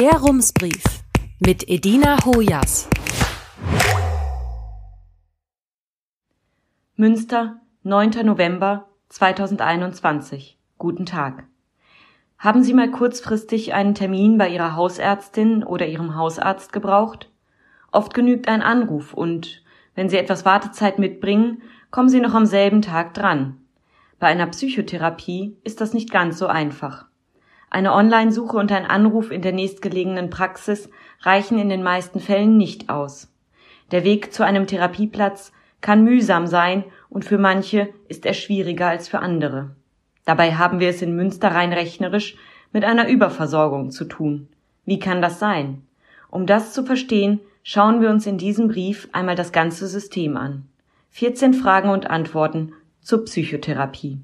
Der Rumsbrief mit Edina Hojas. Münster, 9. November 2021. Guten Tag. Haben Sie mal kurzfristig einen Termin bei Ihrer Hausärztin oder Ihrem Hausarzt gebraucht? Oft genügt ein Anruf und wenn Sie etwas Wartezeit mitbringen, kommen Sie noch am selben Tag dran. Bei einer Psychotherapie ist das nicht ganz so einfach. Eine Online-Suche und ein Anruf in der nächstgelegenen Praxis reichen in den meisten Fällen nicht aus. Der Weg zu einem Therapieplatz kann mühsam sein und für manche ist er schwieriger als für andere. Dabei haben wir es in Münster rein rechnerisch mit einer Überversorgung zu tun. Wie kann das sein? Um das zu verstehen, schauen wir uns in diesem Brief einmal das ganze System an. 14 Fragen und Antworten zur Psychotherapie.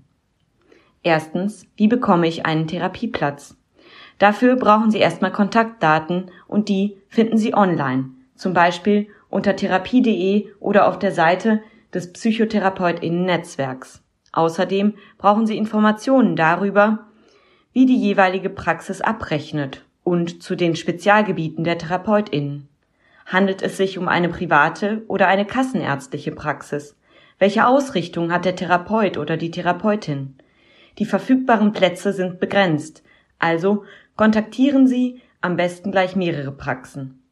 Erstens, wie bekomme ich einen Therapieplatz? Dafür brauchen Sie erstmal Kontaktdaten und die finden Sie online, zum Beispiel unter therapie.de oder auf der Seite des Psychotherapeutinnen-Netzwerks. Außerdem brauchen Sie Informationen darüber, wie die jeweilige Praxis abrechnet und zu den Spezialgebieten der Therapeutinnen. Handelt es sich um eine private oder eine kassenärztliche Praxis? Welche Ausrichtung hat der Therapeut oder die Therapeutin? Die verfügbaren Plätze sind begrenzt, also kontaktieren Sie am besten gleich mehrere Praxen.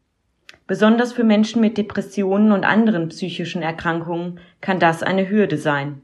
Besonders für Menschen mit Depressionen und anderen psychischen Erkrankungen kann das eine Hürde sein.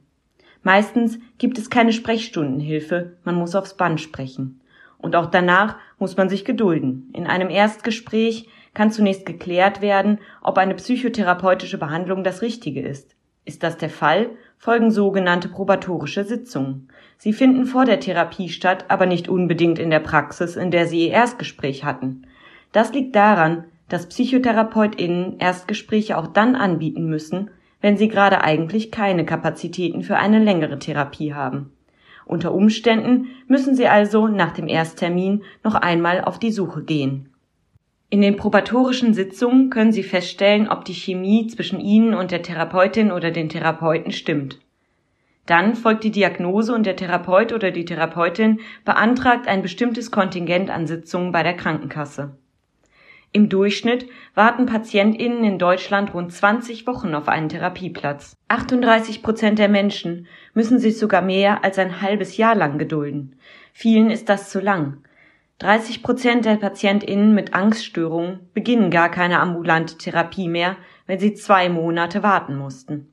Meistens gibt es keine Sprechstundenhilfe, man muss aufs Band sprechen. Und auch danach muss man sich gedulden. In einem Erstgespräch kann zunächst geklärt werden, ob eine psychotherapeutische Behandlung das Richtige ist. Ist das der Fall, folgen sogenannte probatorische Sitzungen. Sie finden vor der Therapie statt, aber nicht unbedingt in der Praxis, in der Sie Ihr Erstgespräch hatten. Das liegt daran, dass PsychotherapeutInnen Erstgespräche auch dann anbieten müssen, wenn sie gerade eigentlich keine Kapazitäten für eine längere Therapie haben. Unter Umständen müssen sie also nach dem Ersttermin noch einmal auf die Suche gehen. In den probatorischen Sitzungen können Sie feststellen, ob die Chemie zwischen Ihnen und der Therapeutin oder den Therapeuten stimmt. Dann folgt die Diagnose und der Therapeut oder die Therapeutin beantragt ein bestimmtes Kontingent an Sitzungen bei der Krankenkasse. Im Durchschnitt warten PatientInnen in Deutschland rund 20 Wochen auf einen Therapieplatz. 38 Prozent der Menschen müssen sich sogar mehr als ein halbes Jahr lang gedulden. Vielen ist das zu lang. 30 Prozent der PatientInnen mit Angststörungen beginnen gar keine ambulante Therapie mehr, wenn sie zwei Monate warten mussten.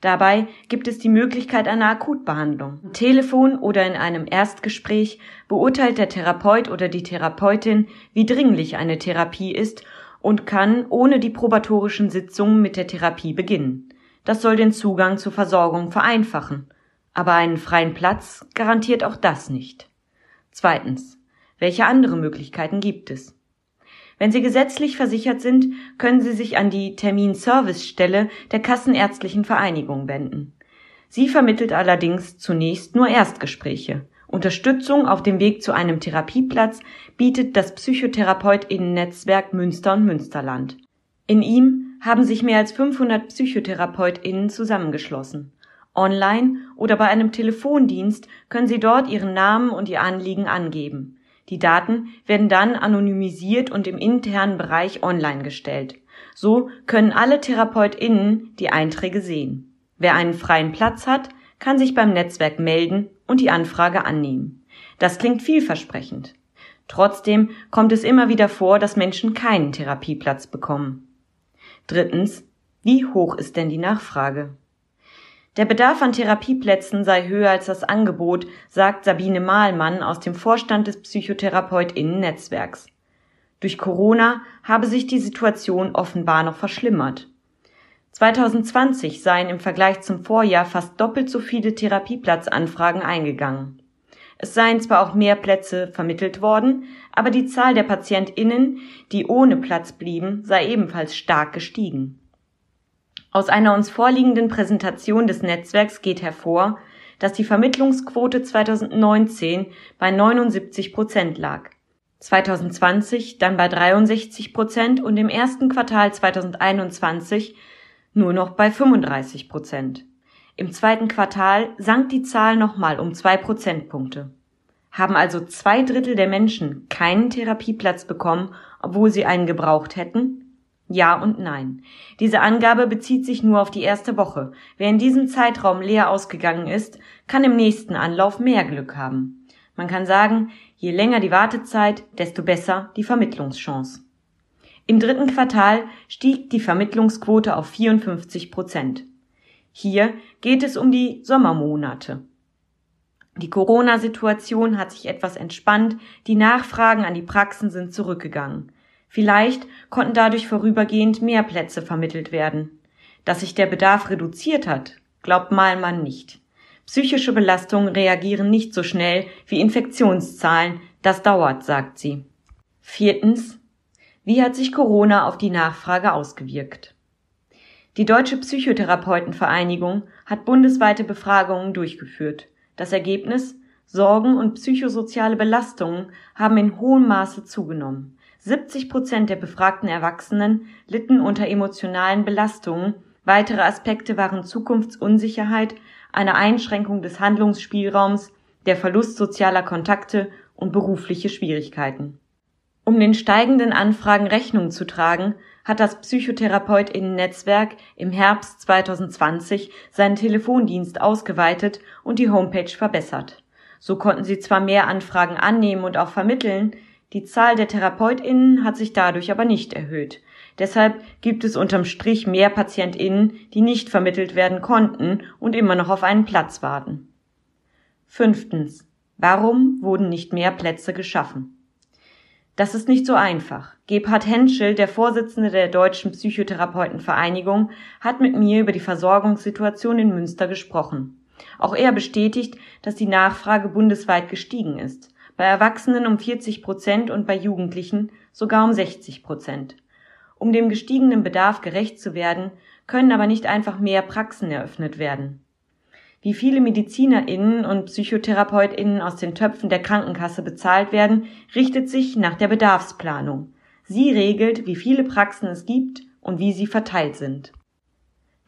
Dabei gibt es die Möglichkeit einer Akutbehandlung. Am Telefon oder in einem Erstgespräch beurteilt der Therapeut oder die Therapeutin, wie dringlich eine Therapie ist und kann ohne die probatorischen Sitzungen mit der Therapie beginnen. Das soll den Zugang zur Versorgung vereinfachen. Aber einen freien Platz garantiert auch das nicht. Zweitens. Welche andere Möglichkeiten gibt es? Wenn Sie gesetzlich versichert sind, können Sie sich an die Terminservicestelle der Kassenärztlichen Vereinigung wenden. Sie vermittelt allerdings zunächst nur Erstgespräche. Unterstützung auf dem Weg zu einem Therapieplatz bietet das Psychotherapeutinnen-Netzwerk Münster und Münsterland. In ihm haben sich mehr als 500 Psychotherapeutinnen zusammengeschlossen. Online oder bei einem Telefondienst können Sie dort Ihren Namen und Ihr Anliegen angeben. Die Daten werden dann anonymisiert und im internen Bereich online gestellt. So können alle TherapeutInnen die Einträge sehen. Wer einen freien Platz hat, kann sich beim Netzwerk melden und die Anfrage annehmen. Das klingt vielversprechend. Trotzdem kommt es immer wieder vor, dass Menschen keinen Therapieplatz bekommen. Drittens, wie hoch ist denn die Nachfrage? Der Bedarf an Therapieplätzen sei höher als das Angebot, sagt Sabine Mahlmann aus dem Vorstand des Psychotherapeutinnen-Netzwerks. Durch Corona habe sich die Situation offenbar noch verschlimmert. 2020 seien im Vergleich zum Vorjahr fast doppelt so viele Therapieplatzanfragen eingegangen. Es seien zwar auch mehr Plätze vermittelt worden, aber die Zahl der PatientInnen, die ohne Platz blieben, sei ebenfalls stark gestiegen. Aus einer uns vorliegenden Präsentation des Netzwerks geht hervor, dass die Vermittlungsquote 2019 bei 79 Prozent lag, 2020 dann bei 63 Prozent und im ersten Quartal 2021 nur noch bei 35 Prozent. Im zweiten Quartal sank die Zahl nochmal um zwei Prozentpunkte. Haben also zwei Drittel der Menschen keinen Therapieplatz bekommen, obwohl sie einen gebraucht hätten? Ja und nein. Diese Angabe bezieht sich nur auf die erste Woche. Wer in diesem Zeitraum leer ausgegangen ist, kann im nächsten Anlauf mehr Glück haben. Man kann sagen, je länger die Wartezeit, desto besser die Vermittlungschance. Im dritten Quartal stieg die Vermittlungsquote auf 54 Prozent. Hier geht es um die Sommermonate. Die Corona-Situation hat sich etwas entspannt, die Nachfragen an die Praxen sind zurückgegangen. Vielleicht konnten dadurch vorübergehend mehr Plätze vermittelt werden. Dass sich der Bedarf reduziert hat, glaubt Malmann nicht. Psychische Belastungen reagieren nicht so schnell wie Infektionszahlen, das dauert, sagt sie. Viertens. Wie hat sich Corona auf die Nachfrage ausgewirkt? Die Deutsche Psychotherapeutenvereinigung hat bundesweite Befragungen durchgeführt. Das Ergebnis Sorgen und psychosoziale Belastungen haben in hohem Maße zugenommen. 70 Prozent der befragten Erwachsenen litten unter emotionalen Belastungen. Weitere Aspekte waren Zukunftsunsicherheit, eine Einschränkung des Handlungsspielraums, der Verlust sozialer Kontakte und berufliche Schwierigkeiten. Um den steigenden Anfragen Rechnung zu tragen, hat das Psychotherapeutinnen-Netzwerk im Herbst 2020 seinen Telefondienst ausgeweitet und die Homepage verbessert. So konnten sie zwar mehr Anfragen annehmen und auch vermitteln, die Zahl der TherapeutInnen hat sich dadurch aber nicht erhöht. Deshalb gibt es unterm Strich mehr PatientInnen, die nicht vermittelt werden konnten und immer noch auf einen Platz warten. Fünftens. Warum wurden nicht mehr Plätze geschaffen? Das ist nicht so einfach. Gebhard Henschel, der Vorsitzende der Deutschen Psychotherapeutenvereinigung, hat mit mir über die Versorgungssituation in Münster gesprochen. Auch er bestätigt, dass die Nachfrage bundesweit gestiegen ist bei Erwachsenen um 40 Prozent und bei Jugendlichen sogar um 60 Prozent. Um dem gestiegenen Bedarf gerecht zu werden, können aber nicht einfach mehr Praxen eröffnet werden. Wie viele MedizinerInnen und PsychotherapeutInnen aus den Töpfen der Krankenkasse bezahlt werden, richtet sich nach der Bedarfsplanung. Sie regelt, wie viele Praxen es gibt und wie sie verteilt sind.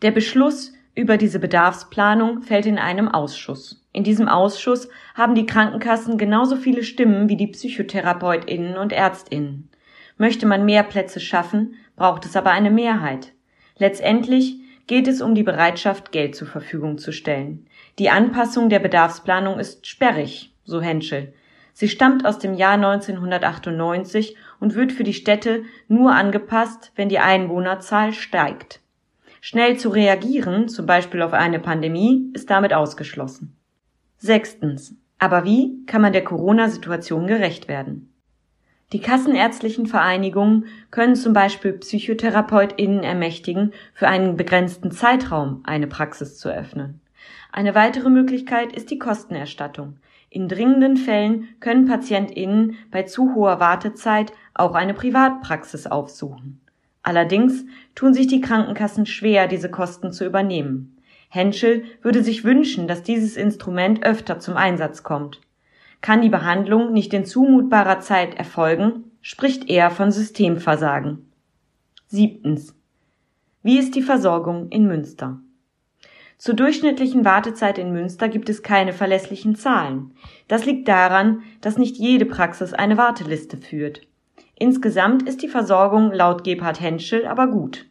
Der Beschluss über diese Bedarfsplanung fällt in einem Ausschuss. In diesem Ausschuss haben die Krankenkassen genauso viele Stimmen wie die Psychotherapeutinnen und Ärztinnen. Möchte man mehr Plätze schaffen, braucht es aber eine Mehrheit. Letztendlich geht es um die Bereitschaft, Geld zur Verfügung zu stellen. Die Anpassung der Bedarfsplanung ist sperrig, so Henschel. Sie stammt aus dem Jahr 1998 und wird für die Städte nur angepasst, wenn die Einwohnerzahl steigt. Schnell zu reagieren, zum Beispiel auf eine Pandemie, ist damit ausgeschlossen. Sechstens. Aber wie kann man der Corona-Situation gerecht werden? Die kassenärztlichen Vereinigungen können zum Beispiel PsychotherapeutInnen ermächtigen, für einen begrenzten Zeitraum eine Praxis zu öffnen. Eine weitere Möglichkeit ist die Kostenerstattung. In dringenden Fällen können PatientInnen bei zu hoher Wartezeit auch eine Privatpraxis aufsuchen. Allerdings tun sich die Krankenkassen schwer, diese Kosten zu übernehmen. Henschel würde sich wünschen, dass dieses Instrument öfter zum Einsatz kommt. Kann die Behandlung nicht in zumutbarer Zeit erfolgen, spricht er von Systemversagen. Siebtens. Wie ist die Versorgung in Münster? Zur durchschnittlichen Wartezeit in Münster gibt es keine verlässlichen Zahlen. Das liegt daran, dass nicht jede Praxis eine Warteliste führt. Insgesamt ist die Versorgung laut Gebhard Henschel aber gut.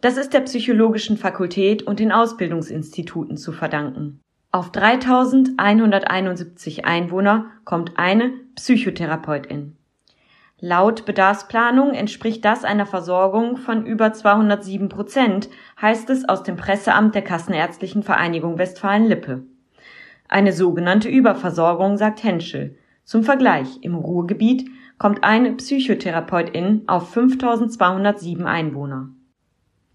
Das ist der Psychologischen Fakultät und den Ausbildungsinstituten zu verdanken. Auf 3171 Einwohner kommt eine Psychotherapeutin. Laut Bedarfsplanung entspricht das einer Versorgung von über 207 Prozent, heißt es aus dem Presseamt der Kassenärztlichen Vereinigung Westfalen-Lippe. Eine sogenannte Überversorgung, sagt Henschel. Zum Vergleich, im Ruhrgebiet kommt eine Psychotherapeutin auf 5207 Einwohner.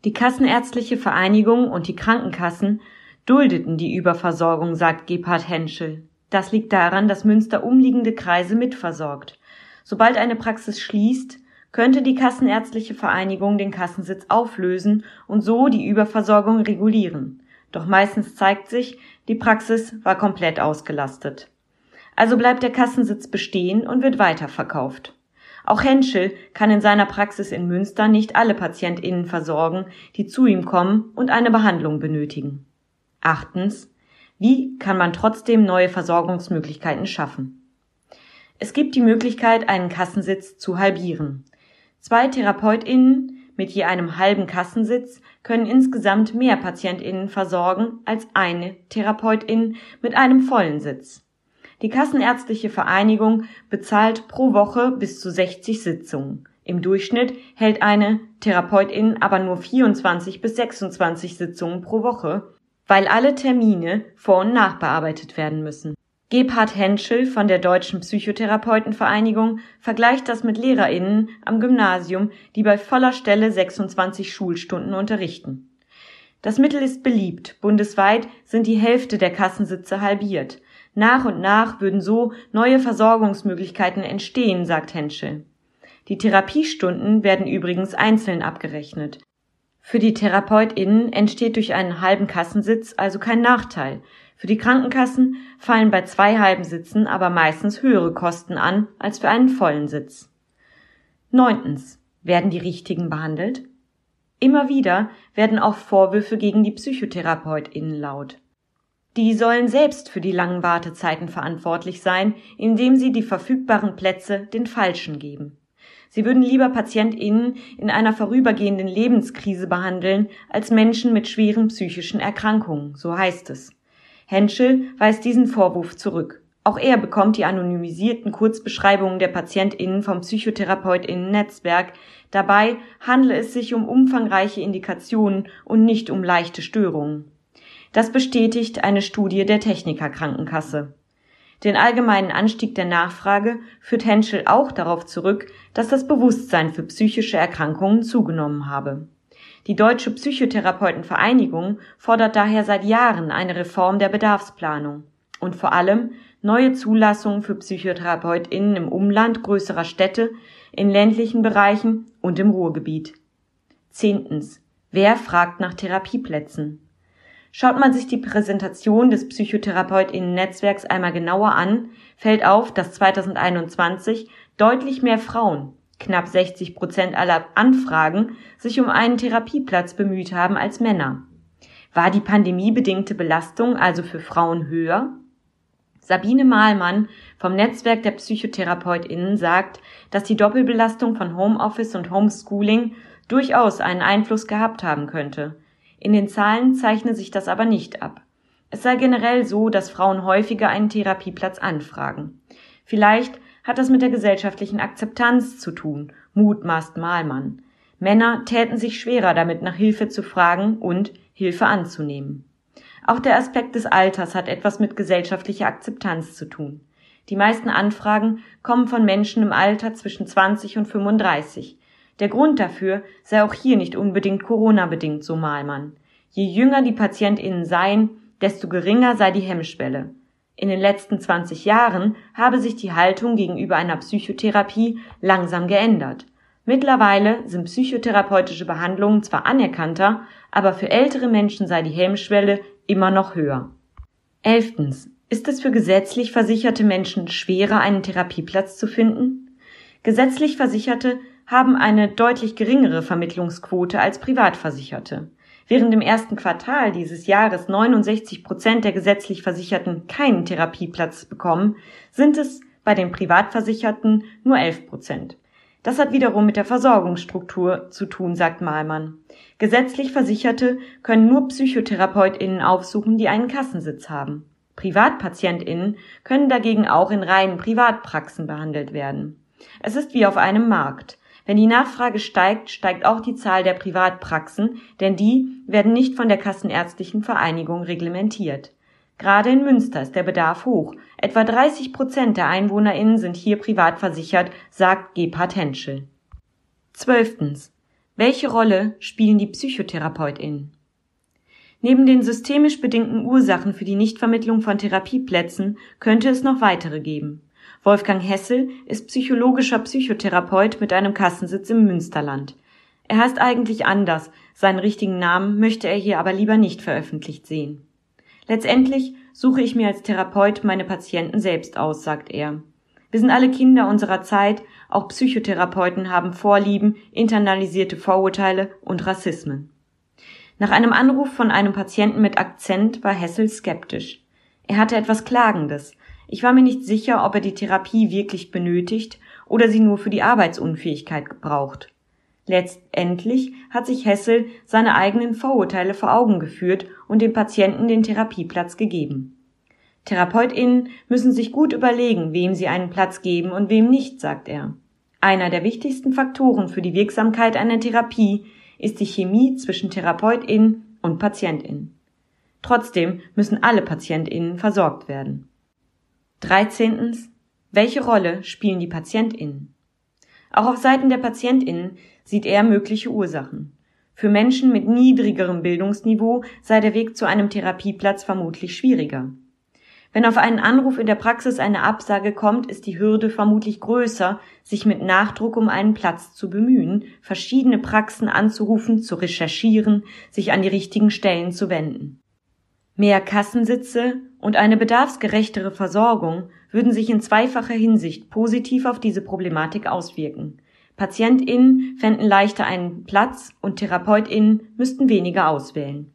Die Kassenärztliche Vereinigung und die Krankenkassen duldeten die Überversorgung, sagt Gebhard Henschel. Das liegt daran, dass Münster umliegende Kreise mitversorgt. Sobald eine Praxis schließt, könnte die Kassenärztliche Vereinigung den Kassensitz auflösen und so die Überversorgung regulieren. Doch meistens zeigt sich, die Praxis war komplett ausgelastet. Also bleibt der Kassensitz bestehen und wird weiterverkauft. Auch Henschel kann in seiner Praxis in Münster nicht alle PatientInnen versorgen, die zu ihm kommen und eine Behandlung benötigen. Achtens. Wie kann man trotzdem neue Versorgungsmöglichkeiten schaffen? Es gibt die Möglichkeit, einen Kassensitz zu halbieren. Zwei TherapeutInnen mit je einem halben Kassensitz können insgesamt mehr PatientInnen versorgen als eine Therapeutin mit einem vollen Sitz. Die Kassenärztliche Vereinigung bezahlt pro Woche bis zu 60 Sitzungen. Im Durchschnitt hält eine Therapeutin aber nur 24 bis 26 Sitzungen pro Woche, weil alle Termine vor- und nachbearbeitet werden müssen. Gebhard Henschel von der Deutschen Psychotherapeutenvereinigung vergleicht das mit LehrerInnen am Gymnasium, die bei voller Stelle 26 Schulstunden unterrichten. Das Mittel ist beliebt. Bundesweit sind die Hälfte der Kassensitze halbiert. Nach und nach würden so neue Versorgungsmöglichkeiten entstehen, sagt Henschel. Die Therapiestunden werden übrigens einzeln abgerechnet. Für die TherapeutInnen entsteht durch einen halben Kassensitz also kein Nachteil. Für die Krankenkassen fallen bei zwei halben Sitzen aber meistens höhere Kosten an als für einen vollen Sitz. Neuntens. Werden die Richtigen behandelt? Immer wieder werden auch Vorwürfe gegen die PsychotherapeutInnen laut. Die sollen selbst für die langen Wartezeiten verantwortlich sein, indem sie die verfügbaren Plätze den Falschen geben. Sie würden lieber PatientInnen in einer vorübergehenden Lebenskrise behandeln, als Menschen mit schweren psychischen Erkrankungen, so heißt es. Henschel weist diesen Vorwurf zurück. Auch er bekommt die anonymisierten Kurzbeschreibungen der PatientInnen vom PsychotherapeutInnen-Netzwerk. Dabei handle es sich um umfangreiche Indikationen und nicht um leichte Störungen. Das bestätigt eine Studie der Techniker Krankenkasse. Den allgemeinen Anstieg der Nachfrage führt Henschel auch darauf zurück, dass das Bewusstsein für psychische Erkrankungen zugenommen habe. Die Deutsche Psychotherapeutenvereinigung fordert daher seit Jahren eine Reform der Bedarfsplanung und vor allem neue Zulassungen für PsychotherapeutInnen im Umland größerer Städte, in ländlichen Bereichen und im Ruhrgebiet. Zehntens. Wer fragt nach Therapieplätzen? Schaut man sich die Präsentation des PsychotherapeutInnen-Netzwerks einmal genauer an, fällt auf, dass 2021 deutlich mehr Frauen, knapp 60 Prozent aller Anfragen, sich um einen Therapieplatz bemüht haben als Männer. War die pandemiebedingte Belastung also für Frauen höher? Sabine Mahlmann vom Netzwerk der PsychotherapeutInnen sagt, dass die Doppelbelastung von Homeoffice und Homeschooling durchaus einen Einfluss gehabt haben könnte. In den Zahlen zeichne sich das aber nicht ab. Es sei generell so, dass Frauen häufiger einen Therapieplatz anfragen. Vielleicht hat das mit der gesellschaftlichen Akzeptanz zu tun, mutmaßt Mahlmann. Männer täten sich schwerer damit, nach Hilfe zu fragen und Hilfe anzunehmen. Auch der Aspekt des Alters hat etwas mit gesellschaftlicher Akzeptanz zu tun. Die meisten Anfragen kommen von Menschen im Alter zwischen 20 und 35. Der Grund dafür sei auch hier nicht unbedingt Corona-bedingt, so Mahlmann. Je jünger die PatientInnen seien, desto geringer sei die Hemmschwelle. In den letzten 20 Jahren habe sich die Haltung gegenüber einer Psychotherapie langsam geändert. Mittlerweile sind psychotherapeutische Behandlungen zwar anerkannter, aber für ältere Menschen sei die Hemmschwelle immer noch höher. Elftens. Ist es für gesetzlich versicherte Menschen schwerer, einen Therapieplatz zu finden? Gesetzlich Versicherte haben eine deutlich geringere Vermittlungsquote als Privatversicherte. Während im ersten Quartal dieses Jahres 69 Prozent der gesetzlich Versicherten keinen Therapieplatz bekommen, sind es bei den Privatversicherten nur 11 Prozent. Das hat wiederum mit der Versorgungsstruktur zu tun, sagt Malmann. Gesetzlich Versicherte können nur PsychotherapeutInnen aufsuchen, die einen Kassensitz haben. PrivatpatientInnen können dagegen auch in reinen Privatpraxen behandelt werden. Es ist wie auf einem Markt. Wenn die Nachfrage steigt, steigt auch die Zahl der Privatpraxen, denn die werden nicht von der Kassenärztlichen Vereinigung reglementiert. Gerade in Münster ist der Bedarf hoch. Etwa 30 Prozent der EinwohnerInnen sind hier privat versichert, sagt Gebhard Henschel. Zwölftens. Welche Rolle spielen die PsychotherapeutInnen? Neben den systemisch bedingten Ursachen für die Nichtvermittlung von Therapieplätzen könnte es noch weitere geben. Wolfgang Hessel ist psychologischer Psychotherapeut mit einem Kassensitz im Münsterland. Er heißt eigentlich anders, seinen richtigen Namen möchte er hier aber lieber nicht veröffentlicht sehen. Letztendlich suche ich mir als Therapeut meine Patienten selbst aus, sagt er. Wir sind alle Kinder unserer Zeit, auch Psychotherapeuten haben Vorlieben, internalisierte Vorurteile und Rassismen. Nach einem Anruf von einem Patienten mit Akzent war Hessel skeptisch. Er hatte etwas Klagendes, Ich war mir nicht sicher, ob er die Therapie wirklich benötigt oder sie nur für die Arbeitsunfähigkeit gebraucht. Letztendlich hat sich Hessel seine eigenen Vorurteile vor Augen geführt und dem Patienten den Therapieplatz gegeben. TherapeutInnen müssen sich gut überlegen, wem sie einen Platz geben und wem nicht, sagt er. Einer der wichtigsten Faktoren für die Wirksamkeit einer Therapie ist die Chemie zwischen TherapeutInnen und PatientInnen. Trotzdem müssen alle PatientInnen versorgt werden. 13. Welche Rolle spielen die PatientInnen? Auch auf Seiten der PatientInnen sieht er mögliche Ursachen. Für Menschen mit niedrigerem Bildungsniveau sei der Weg zu einem Therapieplatz vermutlich schwieriger. Wenn auf einen Anruf in der Praxis eine Absage kommt, ist die Hürde vermutlich größer, sich mit Nachdruck um einen Platz zu bemühen, verschiedene Praxen anzurufen, zu recherchieren, sich an die richtigen Stellen zu wenden. Mehr Kassensitze und eine bedarfsgerechtere Versorgung würden sich in zweifacher Hinsicht positiv auf diese Problematik auswirken. PatientInnen fänden leichter einen Platz und TherapeutInnen müssten weniger auswählen.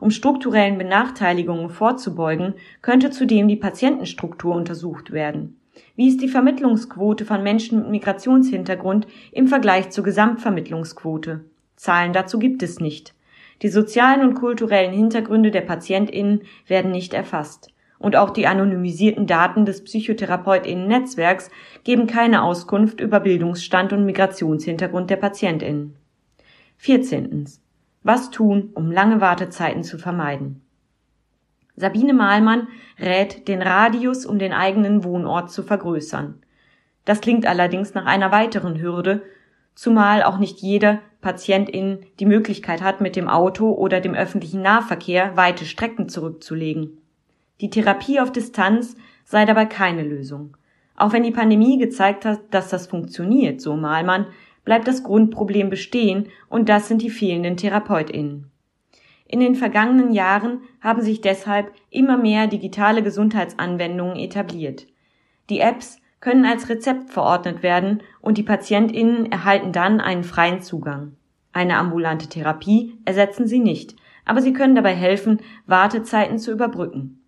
Um strukturellen Benachteiligungen vorzubeugen, könnte zudem die Patientenstruktur untersucht werden. Wie ist die Vermittlungsquote von Menschen mit Migrationshintergrund im Vergleich zur Gesamtvermittlungsquote? Zahlen dazu gibt es nicht. Die sozialen und kulturellen Hintergründe der PatientInnen werden nicht erfasst. Und auch die anonymisierten Daten des PsychotherapeutInnen-Netzwerks geben keine Auskunft über Bildungsstand und Migrationshintergrund der PatientInnen. 14. Was tun, um lange Wartezeiten zu vermeiden? Sabine Mahlmann rät, den Radius um den eigenen Wohnort zu vergrößern. Das klingt allerdings nach einer weiteren Hürde, zumal auch nicht jeder Patientin die Möglichkeit hat, mit dem Auto oder dem öffentlichen Nahverkehr weite Strecken zurückzulegen. Die Therapie auf Distanz sei dabei keine Lösung. Auch wenn die Pandemie gezeigt hat, dass das funktioniert, so Mahlmann, bleibt das Grundproblem bestehen und das sind die fehlenden Therapeutinnen. In den vergangenen Jahren haben sich deshalb immer mehr digitale Gesundheitsanwendungen etabliert. Die Apps können als Rezept verordnet werden und die Patientinnen erhalten dann einen freien Zugang. Eine ambulante Therapie ersetzen sie nicht, aber sie können dabei helfen, Wartezeiten zu überbrücken.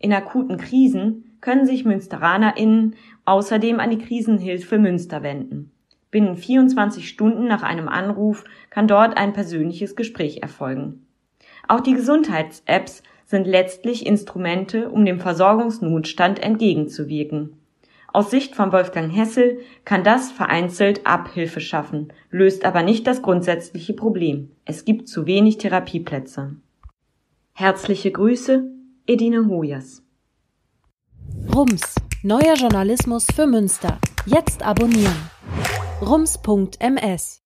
In akuten Krisen können sich MünsteranerInnen außerdem an die Krisenhilfe Münster wenden. Binnen 24 Stunden nach einem Anruf kann dort ein persönliches Gespräch erfolgen. Auch die Gesundheits-Apps sind letztlich Instrumente, um dem Versorgungsnotstand entgegenzuwirken. Aus Sicht von Wolfgang Hessel kann das vereinzelt Abhilfe schaffen, löst aber nicht das grundsätzliche Problem. Es gibt zu wenig Therapieplätze. Herzliche Grüße, Edine Hojas. Rums, neuer Journalismus für Münster. Jetzt abonnieren rums.ms